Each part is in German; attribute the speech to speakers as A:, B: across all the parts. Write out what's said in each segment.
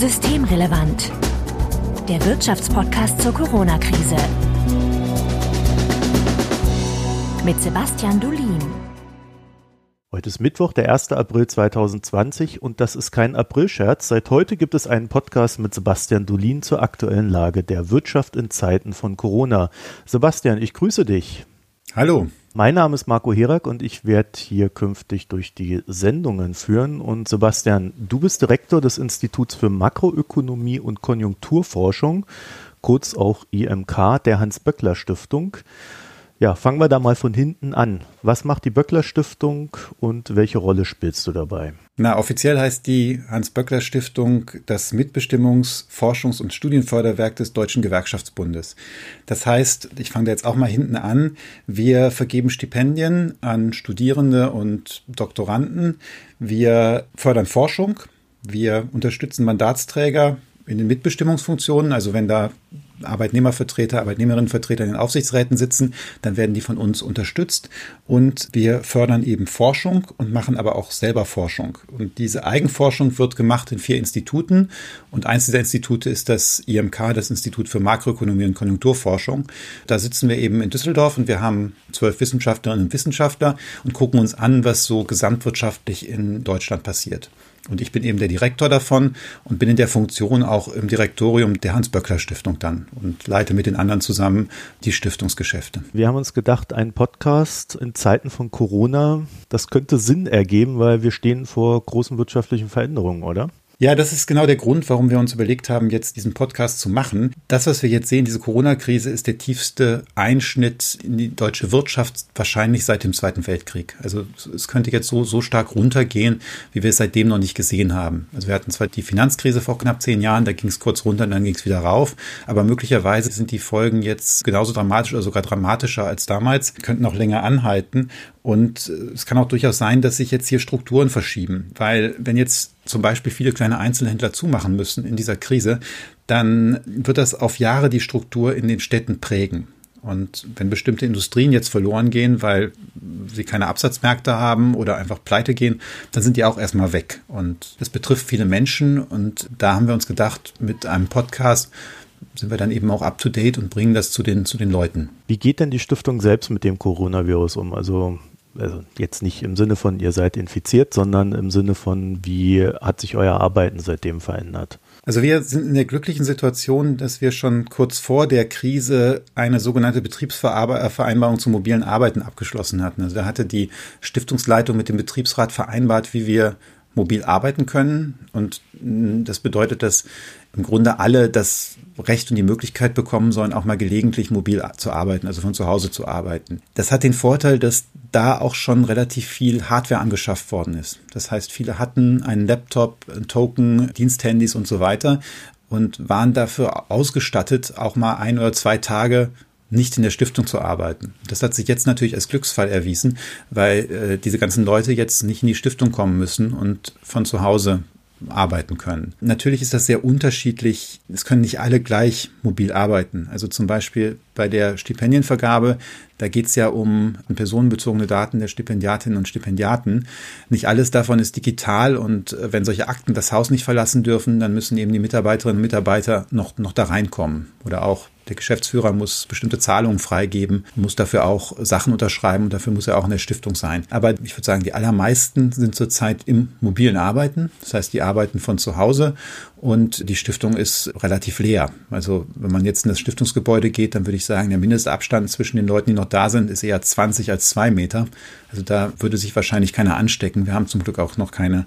A: Systemrelevant. Der Wirtschaftspodcast zur Corona-Krise. Mit Sebastian Dulin.
B: Heute ist Mittwoch, der 1. April 2020 und das ist kein Aprilscherz. Seit heute gibt es einen Podcast mit Sebastian Dulin zur aktuellen Lage der Wirtschaft in Zeiten von Corona. Sebastian, ich grüße dich.
C: Hallo.
B: Mein Name ist Marco Herak und ich werde hier künftig durch die Sendungen führen. Und Sebastian, du bist Direktor des Instituts für Makroökonomie und Konjunkturforschung, kurz auch IMK, der Hans-Böckler-Stiftung. Ja, fangen wir da mal von hinten an. Was macht die Böckler Stiftung und welche Rolle spielst du dabei?
C: Na, offiziell heißt die Hans-Böckler Stiftung das Mitbestimmungs-, Forschungs- und Studienförderwerk des Deutschen Gewerkschaftsbundes. Das heißt, ich fange da jetzt auch mal hinten an. Wir vergeben Stipendien an Studierende und Doktoranden. Wir fördern Forschung. Wir unterstützen Mandatsträger in den Mitbestimmungsfunktionen. Also wenn da Arbeitnehmervertreter, Arbeitnehmerinnenvertreter in den Aufsichtsräten sitzen, dann werden die von uns unterstützt und wir fördern eben Forschung und machen aber auch selber Forschung. Und diese Eigenforschung wird gemacht in vier Instituten und eins dieser Institute ist das IMK, das Institut für Makroökonomie und Konjunkturforschung. Da sitzen wir eben in Düsseldorf und wir haben zwölf Wissenschaftlerinnen und Wissenschaftler und gucken uns an, was so gesamtwirtschaftlich in Deutschland passiert. Und ich bin eben der Direktor davon und bin in der Funktion auch im Direktorium der Hans-Böckler-Stiftung dann und leite mit den anderen zusammen die Stiftungsgeschäfte.
B: Wir haben uns gedacht, ein Podcast in Zeiten von Corona, das könnte Sinn ergeben, weil wir stehen vor großen wirtschaftlichen Veränderungen, oder?
C: Ja, das ist genau der Grund, warum wir uns überlegt haben, jetzt diesen Podcast zu machen. Das, was wir jetzt sehen, diese Corona-Krise, ist der tiefste Einschnitt in die deutsche Wirtschaft wahrscheinlich seit dem Zweiten Weltkrieg. Also es könnte jetzt so, so stark runtergehen, wie wir es seitdem noch nicht gesehen haben. Also wir hatten zwar die Finanzkrise vor knapp zehn Jahren, da ging es kurz runter und dann ging es wieder rauf. Aber möglicherweise sind die Folgen jetzt genauso dramatisch oder sogar dramatischer als damals, könnten auch länger anhalten. Und äh, es kann auch durchaus sein, dass sich jetzt hier Strukturen verschieben, weil wenn jetzt zum Beispiel viele kleine Einzelhändler zumachen müssen in dieser Krise, dann wird das auf Jahre die Struktur in den Städten prägen. Und wenn bestimmte Industrien jetzt verloren gehen, weil sie keine Absatzmärkte haben oder einfach pleite gehen, dann sind die auch erstmal weg. Und das betrifft viele Menschen. Und da haben wir uns gedacht, mit einem Podcast sind wir dann eben auch up to date und bringen das zu den, zu den Leuten.
B: Wie geht denn die Stiftung selbst mit dem Coronavirus um? Also also jetzt nicht im Sinne von, ihr seid infiziert, sondern im Sinne von, wie hat sich euer Arbeiten seitdem verändert?
C: Also wir sind in der glücklichen Situation, dass wir schon kurz vor der Krise eine sogenannte Betriebsvereinbarung zum mobilen Arbeiten abgeschlossen hatten. Also da hatte die Stiftungsleitung mit dem Betriebsrat vereinbart, wie wir mobil arbeiten können. Und das bedeutet, dass im Grunde alle das Recht und die Möglichkeit bekommen sollen, auch mal gelegentlich mobil zu arbeiten, also von zu Hause zu arbeiten. Das hat den Vorteil, dass da auch schon relativ viel Hardware angeschafft worden ist. Das heißt, viele hatten einen Laptop, einen Token, Diensthandys und so weiter und waren dafür ausgestattet, auch mal ein oder zwei Tage nicht in der Stiftung zu arbeiten. Das hat sich jetzt natürlich als Glücksfall erwiesen, weil äh, diese ganzen Leute jetzt nicht in die Stiftung kommen müssen und von zu Hause arbeiten können. Natürlich ist das sehr unterschiedlich. Es können nicht alle gleich mobil arbeiten. Also zum Beispiel bei der Stipendienvergabe, da geht es ja um personenbezogene Daten der Stipendiatinnen und Stipendiaten. Nicht alles davon ist digital und äh, wenn solche Akten das Haus nicht verlassen dürfen, dann müssen eben die Mitarbeiterinnen und Mitarbeiter noch, noch da reinkommen. Oder auch der Geschäftsführer muss bestimmte Zahlungen freigeben, muss dafür auch Sachen unterschreiben und dafür muss er auch in der Stiftung sein. Aber ich würde sagen, die allermeisten sind zurzeit im mobilen Arbeiten. Das heißt, die arbeiten von zu Hause und die Stiftung ist relativ leer. Also wenn man jetzt in das Stiftungsgebäude geht, dann würde ich sagen, der Mindestabstand zwischen den Leuten, die noch da sind, ist eher 20 als zwei Meter. Also da würde sich wahrscheinlich keiner anstecken. Wir haben zum Glück auch noch keine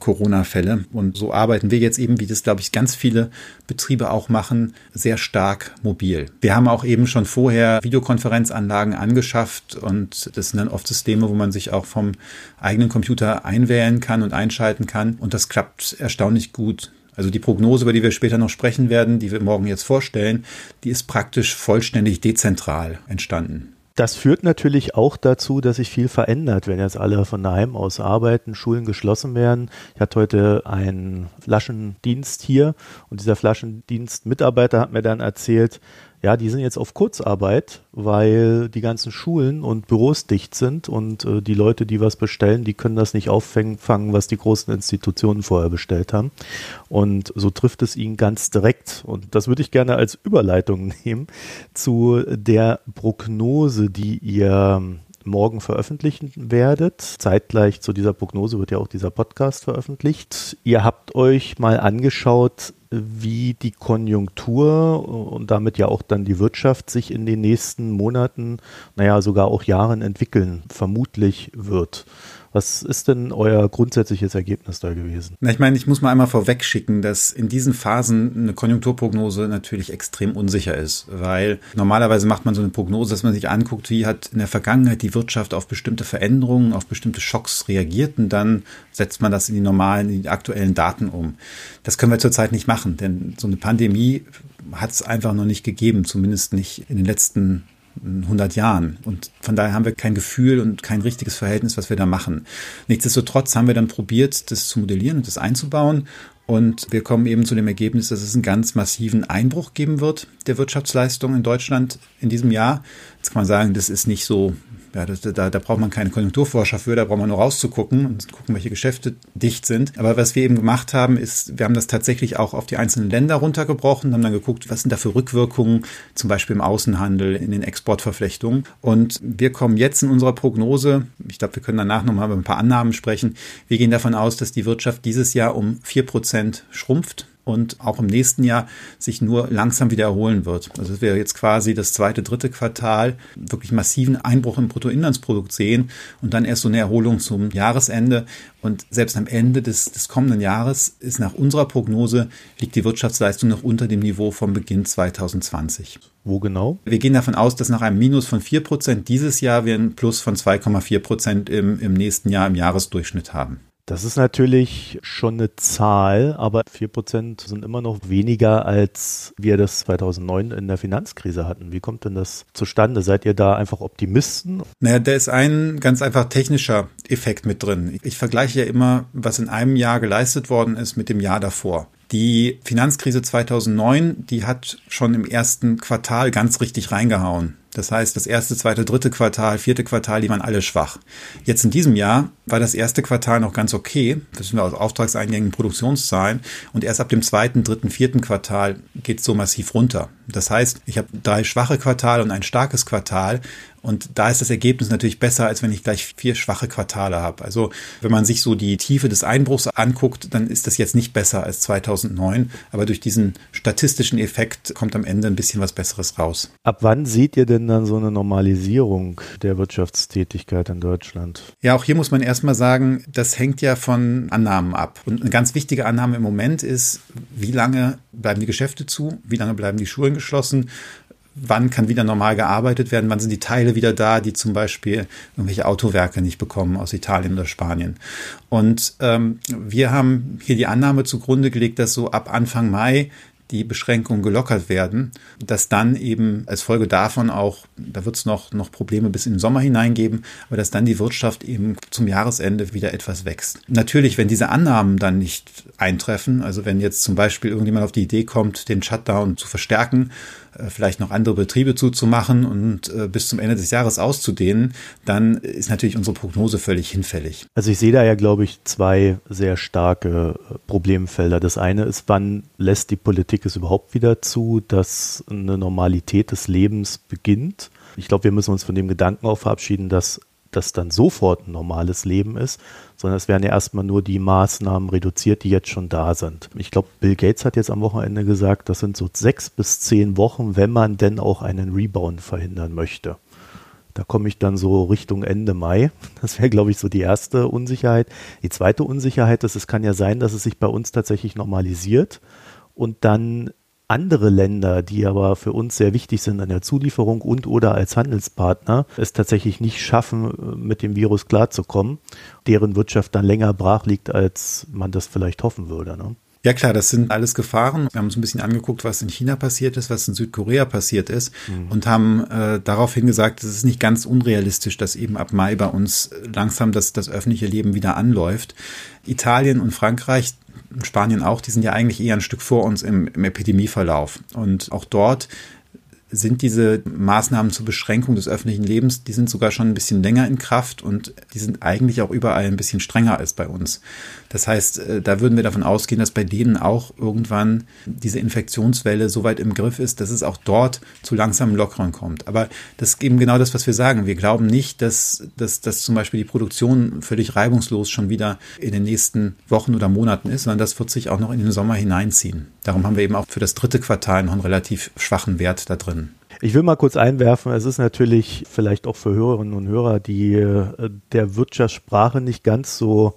C: Corona-Fälle. Und so arbeiten wir jetzt eben, wie das, glaube ich, ganz viele Betriebe auch machen, sehr stark mobil. Wir haben auch eben schon vorher Videokonferenzanlagen angeschafft und das sind dann oft Systeme, wo man sich auch vom eigenen Computer einwählen kann und einschalten kann. Und das klappt erstaunlich gut. Also die Prognose, über die wir später noch sprechen werden, die wir morgen jetzt vorstellen, die ist praktisch vollständig dezentral entstanden.
B: Das führt natürlich auch dazu, dass sich viel verändert, wenn jetzt alle von daheim aus arbeiten, Schulen geschlossen werden. Ich hatte heute einen Flaschendienst hier und dieser Flaschendienstmitarbeiter hat mir dann erzählt, ja, die sind jetzt auf Kurzarbeit, weil die ganzen Schulen und Büros dicht sind und äh, die Leute, die was bestellen, die können das nicht auffangen, was die großen Institutionen vorher bestellt haben. Und so trifft es ihn ganz direkt. Und das würde ich gerne als Überleitung nehmen zu der Prognose, die ihr morgen veröffentlichen werdet. Zeitgleich zu dieser Prognose wird ja auch dieser Podcast veröffentlicht. Ihr habt euch mal angeschaut, wie die Konjunktur und damit ja auch dann die Wirtschaft sich in den nächsten Monaten, naja, sogar auch Jahren entwickeln, vermutlich wird. Was ist denn euer grundsätzliches Ergebnis da gewesen?
C: Na, ich meine, ich muss mal einmal vorweg schicken, dass in diesen Phasen eine Konjunkturprognose natürlich extrem unsicher ist, weil normalerweise macht man so eine Prognose, dass man sich anguckt, wie hat in der Vergangenheit die Wirtschaft auf bestimmte Veränderungen, auf bestimmte Schocks reagiert und dann setzt man das in die normalen, in die aktuellen Daten um. Das können wir zurzeit nicht machen, denn so eine Pandemie hat es einfach noch nicht gegeben, zumindest nicht in den letzten 100 Jahren. Und von daher haben wir kein Gefühl und kein richtiges Verhältnis, was wir da machen. Nichtsdestotrotz haben wir dann probiert, das zu modellieren und das einzubauen. Und wir kommen eben zu dem Ergebnis, dass es einen ganz massiven Einbruch geben wird der Wirtschaftsleistung in Deutschland in diesem Jahr. Jetzt kann man sagen, das ist nicht so ja, das, da, da braucht man keine Konjunkturforscher für, da braucht man nur rauszugucken und gucken, welche Geschäfte dicht sind. Aber was wir eben gemacht haben, ist, wir haben das tatsächlich auch auf die einzelnen Länder runtergebrochen, haben dann geguckt, was sind da für Rückwirkungen, zum Beispiel im Außenhandel, in den Exportverflechtungen. Und wir kommen jetzt in unserer Prognose, ich glaube, wir können danach nochmal über ein paar Annahmen sprechen, wir gehen davon aus, dass die Wirtschaft dieses Jahr um vier Prozent schrumpft und auch im nächsten Jahr sich nur langsam wieder erholen wird. Also dass wir jetzt quasi das zweite, dritte Quartal wirklich massiven Einbruch im Bruttoinlandsprodukt sehen und dann erst so eine Erholung zum Jahresende. Und selbst am Ende des, des kommenden Jahres ist nach unserer Prognose liegt die Wirtschaftsleistung noch unter dem Niveau vom Beginn 2020.
B: Wo genau?
C: Wir gehen davon aus, dass nach einem Minus von 4% dieses Jahr wir ein Plus von 2,4% im, im nächsten Jahr im Jahresdurchschnitt haben.
B: Das ist natürlich schon eine Zahl, aber 4% sind immer noch weniger, als wir das 2009 in der Finanzkrise hatten. Wie kommt denn das zustande? Seid ihr da einfach Optimisten?
C: Naja, da ist ein ganz einfach technischer Effekt mit drin. Ich vergleiche ja immer, was in einem Jahr geleistet worden ist mit dem Jahr davor. Die Finanzkrise 2009, die hat schon im ersten Quartal ganz richtig reingehauen. Das heißt, das erste, zweite, dritte Quartal, vierte Quartal, die waren alle schwach. Jetzt in diesem Jahr war das erste Quartal noch ganz okay. Das sind aus Auftragseingängen, Produktionszahlen. Und erst ab dem zweiten, dritten, vierten Quartal geht es so massiv runter. Das heißt, ich habe drei schwache Quartale und ein starkes Quartal. Und da ist das Ergebnis natürlich besser, als wenn ich gleich vier schwache Quartale habe. Also wenn man sich so die Tiefe des Einbruchs anguckt, dann ist das jetzt nicht besser als 2009. Aber durch diesen statistischen Effekt kommt am Ende ein bisschen was Besseres raus.
B: Ab wann seht ihr denn dann so eine Normalisierung der Wirtschaftstätigkeit in Deutschland?
C: Ja, auch hier muss man erstmal sagen, das hängt ja von Annahmen ab. Und eine ganz wichtige Annahme im Moment ist, wie lange bleiben die Geschäfte zu? Wie lange bleiben die Schulen geschlossen? Wann kann wieder normal gearbeitet werden, wann sind die Teile wieder da, die zum Beispiel irgendwelche Autowerke nicht bekommen aus Italien oder Spanien. Und ähm, wir haben hier die Annahme zugrunde gelegt, dass so ab Anfang Mai die Beschränkungen gelockert werden, dass dann eben als Folge davon auch, da wird es noch, noch Probleme bis in den Sommer hineingeben, aber dass dann die Wirtschaft eben zum Jahresende wieder etwas wächst. Natürlich, wenn diese Annahmen dann nicht eintreffen, also wenn jetzt zum Beispiel irgendjemand auf die Idee kommt, den Shutdown zu verstärken, äh, vielleicht noch andere Betriebe zuzumachen und äh, bis zum Ende des Jahres auszudehnen, dann ist natürlich unsere Prognose völlig hinfällig.
B: Also ich sehe da ja, glaube ich, zwei sehr starke äh, Problemfelder. Das eine ist, wann lässt die Politik es überhaupt wieder zu, dass eine Normalität des Lebens beginnt? Ich glaube, wir müssen uns von dem Gedanken auch verabschieden, dass das dann sofort ein normales Leben ist, sondern es werden ja erstmal nur die Maßnahmen reduziert, die jetzt schon da sind. Ich glaube, Bill Gates hat jetzt am Wochenende gesagt, das sind so sechs bis zehn Wochen, wenn man denn auch einen Rebound verhindern möchte. Da komme ich dann so Richtung Ende Mai. Das wäre, glaube ich, so die erste Unsicherheit. Die zweite Unsicherheit ist, es kann ja sein, dass es sich bei uns tatsächlich normalisiert und dann andere Länder, die aber für uns sehr wichtig sind an der Zulieferung und oder als Handelspartner, es tatsächlich nicht schaffen, mit dem Virus klarzukommen, deren Wirtschaft dann länger brach liegt, als man das vielleicht hoffen würde. Ne?
C: Ja klar, das sind alles Gefahren. Wir haben uns ein bisschen angeguckt, was in China passiert ist, was in Südkorea passiert ist mhm. und haben äh, daraufhin gesagt, es ist nicht ganz unrealistisch, dass eben ab Mai bei uns langsam das, das öffentliche Leben wieder anläuft. Italien und Frankreich, Spanien auch, die sind ja eigentlich eher ein Stück vor uns im, im Epidemieverlauf. Und auch dort sind diese Maßnahmen zur Beschränkung des öffentlichen Lebens, die sind sogar schon ein bisschen länger in Kraft und die sind eigentlich auch überall ein bisschen strenger als bei uns. Das heißt, äh, da würden wir davon ausgehen, dass bei denen auch irgendwann diese Infektionswelle so weit im Griff ist, dass es auch dort zu langsamen Lockeren kommt. Aber das ist eben genau das, was wir sagen. Wir glauben nicht, dass, dass, dass zum Beispiel die Produktion völlig reibungslos schon wieder in den nächsten Wochen oder Monaten ist, sondern das wird sich auch noch in den Sommer hineinziehen. Darum haben wir eben auch für das dritte Quartal noch einen relativ schwachen Wert da drin.
B: Ich will mal kurz einwerfen, es ist natürlich vielleicht auch für Hörerinnen und Hörer, die äh, der Wirtschaftssprache nicht ganz so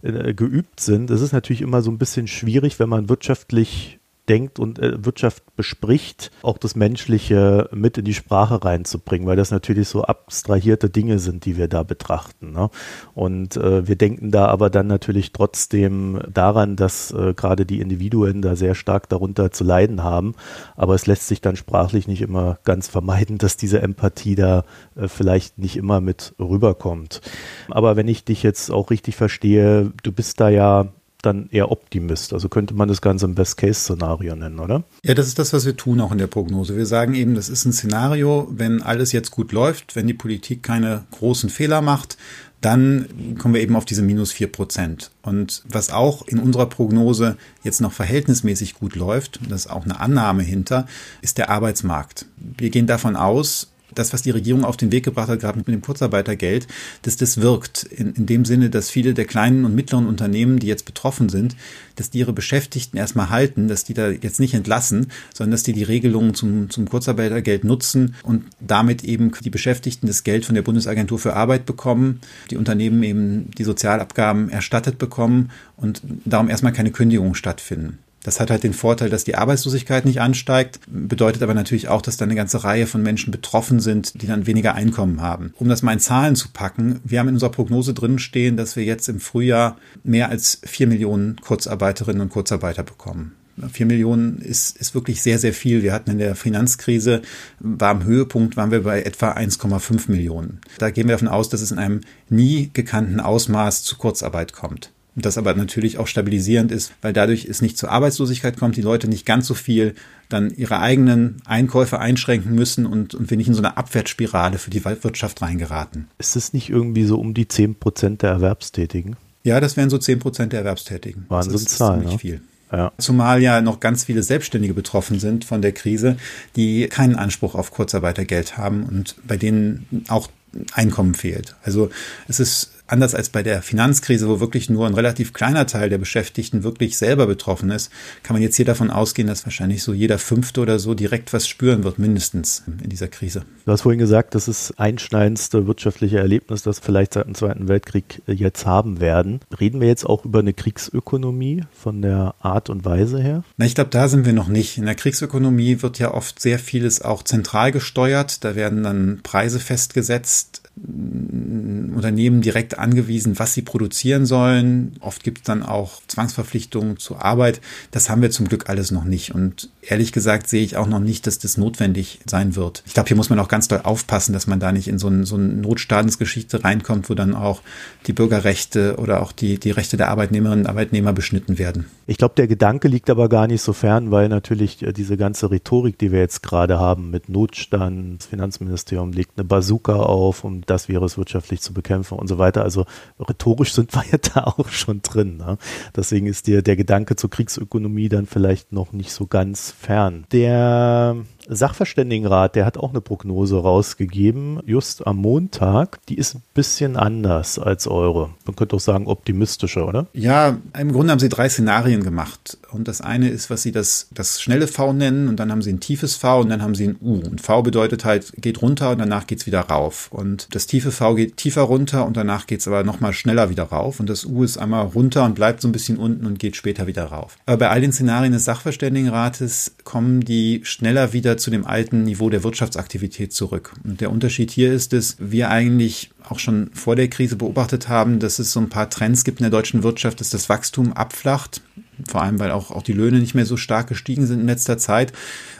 B: äh, geübt sind. Es ist natürlich immer so ein bisschen schwierig, wenn man wirtschaftlich denkt und äh, Wirtschaft bespricht, auch das Menschliche mit in die Sprache reinzubringen, weil das natürlich so abstrahierte Dinge sind, die wir da betrachten. Ne? Und äh, wir denken da aber dann natürlich trotzdem daran, dass äh, gerade die Individuen da sehr stark darunter zu leiden haben. Aber es lässt sich dann sprachlich nicht immer ganz vermeiden, dass diese Empathie da äh, vielleicht nicht immer mit rüberkommt. Aber wenn ich dich jetzt auch richtig verstehe, du bist da ja dann eher Optimist. Also könnte man das Ganze ein Best-Case-Szenario nennen, oder?
C: Ja, das ist das, was wir tun auch in der Prognose. Wir sagen eben, das ist ein Szenario, wenn alles jetzt gut läuft, wenn die Politik keine großen Fehler macht, dann kommen wir eben auf diese minus vier Prozent. Und was auch in unserer Prognose jetzt noch verhältnismäßig gut läuft, das ist auch eine Annahme hinter, ist der Arbeitsmarkt. Wir gehen davon aus, das, was die Regierung auf den Weg gebracht hat, gerade mit dem Kurzarbeitergeld, dass das wirkt. In, in dem Sinne, dass viele der kleinen und mittleren Unternehmen, die jetzt betroffen sind, dass die ihre Beschäftigten erstmal halten, dass die da jetzt nicht entlassen, sondern dass die die Regelungen zum, zum Kurzarbeitergeld nutzen und damit eben die Beschäftigten das Geld von der Bundesagentur für Arbeit bekommen, die Unternehmen eben die Sozialabgaben erstattet bekommen und darum erstmal keine Kündigungen stattfinden. Das hat halt den Vorteil, dass die Arbeitslosigkeit nicht ansteigt, bedeutet aber natürlich auch, dass da eine ganze Reihe von Menschen betroffen sind, die dann weniger Einkommen haben. Um das mal in Zahlen zu packen, wir haben in unserer Prognose drin stehen, dass wir jetzt im Frühjahr mehr als vier Millionen Kurzarbeiterinnen und Kurzarbeiter bekommen. Vier Millionen ist, ist wirklich sehr, sehr viel. Wir hatten in der Finanzkrise, war am Höhepunkt, waren wir bei etwa 1,5 Millionen. Da gehen wir davon aus, dass es in einem nie gekannten Ausmaß zu Kurzarbeit kommt. Das aber natürlich auch stabilisierend ist, weil dadurch es nicht zur Arbeitslosigkeit kommt, die Leute nicht ganz so viel dann ihre eigenen Einkäufe einschränken müssen und, und wir nicht in so eine Abwärtsspirale für die Wirtschaft reingeraten.
B: Ist es nicht irgendwie so um die 10 Prozent der Erwerbstätigen?
C: Ja, das wären so 10 Prozent der Erwerbstätigen.
B: Wahnsinnszahl.
C: Das ist ziemlich ne? viel. Ja. Zumal ja noch ganz viele Selbstständige betroffen sind von der Krise, die keinen Anspruch auf Kurzarbeitergeld haben und bei denen auch Einkommen fehlt. Also es ist anders als bei der Finanzkrise, wo wirklich nur ein relativ kleiner Teil der Beschäftigten wirklich selber betroffen ist, kann man jetzt hier davon ausgehen, dass wahrscheinlich so jeder Fünfte oder so direkt was spüren wird, mindestens in dieser Krise.
B: Du hast vorhin gesagt, das ist einschneidendste wirtschaftliche Erlebnis, das vielleicht seit dem Zweiten Weltkrieg jetzt haben werden. Reden wir jetzt auch über eine Kriegsökonomie von der Art und Weise her?
C: Na, ich glaube, da sind wir noch nicht. In der Kriegsökonomie wird ja oft sehr vieles auch zentral gesteuert. Da werden dann Preise festgesetzt Unternehmen direkt angewiesen, was sie produzieren sollen. Oft gibt es dann auch Zwangsverpflichtungen zur Arbeit. Das haben wir zum Glück alles noch nicht. Und ehrlich gesagt sehe ich auch noch nicht, dass das notwendig sein wird. Ich glaube, hier muss man auch ganz doll aufpassen, dass man da nicht in so, ein, so eine Notstaatsgeschichte reinkommt, wo dann auch die Bürgerrechte oder auch die, die Rechte der Arbeitnehmerinnen und Arbeitnehmer beschnitten werden.
B: Ich glaube, der Gedanke liegt aber gar nicht so fern, weil natürlich äh, diese ganze Rhetorik, die wir jetzt gerade haben mit Notstand, das Finanzministerium legt eine Bazooka auf, um das Virus wirtschaftlich zu bekämpfen und so weiter. Also rhetorisch sind wir ja da auch schon drin. Ne? Deswegen ist dir der Gedanke zur Kriegsökonomie dann vielleicht noch nicht so ganz fern. Der Sachverständigenrat, der hat auch eine Prognose rausgegeben, just am Montag. Die ist ein bisschen anders als eure. Man könnte auch sagen optimistischer, oder?
C: Ja, im Grunde haben sie drei Szenarien gemacht. Und das eine ist, was sie das, das schnelle V nennen und dann haben sie ein tiefes V und dann haben sie ein U. Und V bedeutet halt, geht runter und danach geht's wieder rauf. Und das tiefe V geht tiefer runter und danach geht's aber nochmal schneller wieder rauf. Und das U ist einmal runter und bleibt so ein bisschen unten und geht später wieder rauf. Aber bei all den Szenarien des Sachverständigenrates kommen die schneller wieder zu dem alten Niveau der Wirtschaftsaktivität zurück. Und der Unterschied hier ist, dass wir eigentlich auch schon vor der Krise beobachtet haben, dass es so ein paar Trends gibt in der deutschen Wirtschaft, dass das Wachstum abflacht, vor allem weil auch, auch die Löhne nicht mehr so stark gestiegen sind in letzter Zeit.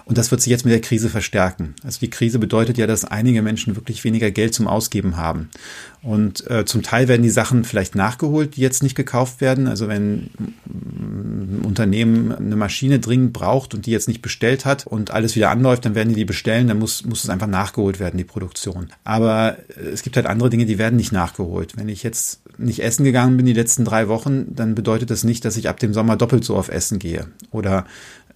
C: Und das wird sich jetzt mit der Krise verstärken. Also die Krise bedeutet ja, dass einige Menschen wirklich weniger Geld zum Ausgeben haben. Und äh, zum Teil werden die Sachen vielleicht nachgeholt, die jetzt nicht gekauft werden. Also wenn Unternehmen eine Maschine dringend braucht und die jetzt nicht bestellt hat und alles wieder anläuft, dann werden die die bestellen, dann muss, muss es einfach nachgeholt werden, die Produktion. Aber es gibt halt andere Dinge, die werden nicht nachgeholt. Wenn ich jetzt nicht essen gegangen bin die letzten drei Wochen, dann bedeutet das nicht, dass ich ab dem Sommer doppelt so auf Essen gehe. Oder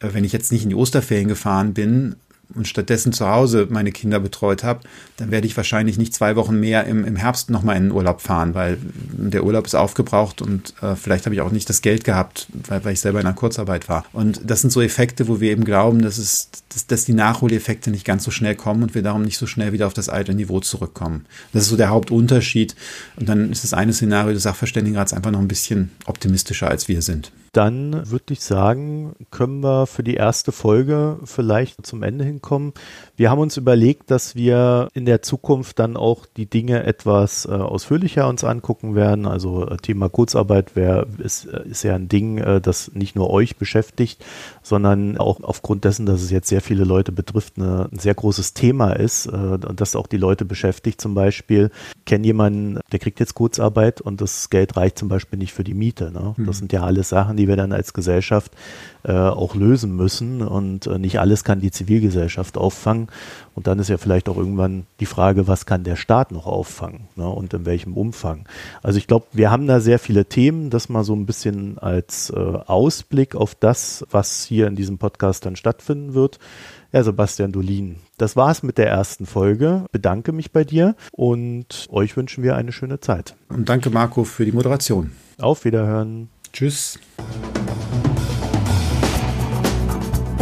C: äh, wenn ich jetzt nicht in die Osterferien gefahren bin, und stattdessen zu Hause meine Kinder betreut habe, dann werde ich wahrscheinlich nicht zwei Wochen mehr im, im Herbst nochmal in den Urlaub fahren, weil der Urlaub ist aufgebraucht und äh, vielleicht habe ich auch nicht das Geld gehabt, weil, weil ich selber in einer Kurzarbeit war. Und das sind so Effekte, wo wir eben glauben, dass, es, dass, dass die Nachholeffekte nicht ganz so schnell kommen und wir darum nicht so schnell wieder auf das alte Niveau zurückkommen. Das ist so der Hauptunterschied. Und dann ist das eine Szenario des Sachverständigenrats einfach noch ein bisschen optimistischer, als wir sind
B: dann würde ich sagen, können wir für die erste Folge vielleicht zum Ende hinkommen. Wir haben uns überlegt, dass wir in der Zukunft dann auch die Dinge etwas äh, ausführlicher uns angucken werden. Also äh, Thema Kurzarbeit wär, ist, äh, ist ja ein Ding, äh, das nicht nur euch beschäftigt, sondern auch aufgrund dessen, dass es jetzt sehr viele Leute betrifft, eine, ein sehr großes Thema ist äh, und das auch die Leute beschäftigt. Zum Beispiel, kenne jemanden, der kriegt jetzt Kurzarbeit und das Geld reicht zum Beispiel nicht für die Miete. Ne? Das mhm. sind ja alles Sachen, die wir dann als Gesellschaft auch lösen müssen und nicht alles kann die Zivilgesellschaft auffangen. Und dann ist ja vielleicht auch irgendwann die Frage, was kann der Staat noch auffangen ne, und in welchem Umfang. Also ich glaube, wir haben da sehr viele Themen, das mal so ein bisschen als äh, Ausblick auf das, was hier in diesem Podcast dann stattfinden wird. Ja, Sebastian Dolin, das war's mit der ersten Folge. Bedanke mich bei dir und euch wünschen wir eine schöne Zeit.
C: Und danke Marco für die Moderation.
B: Auf Wiederhören.
C: Tschüss.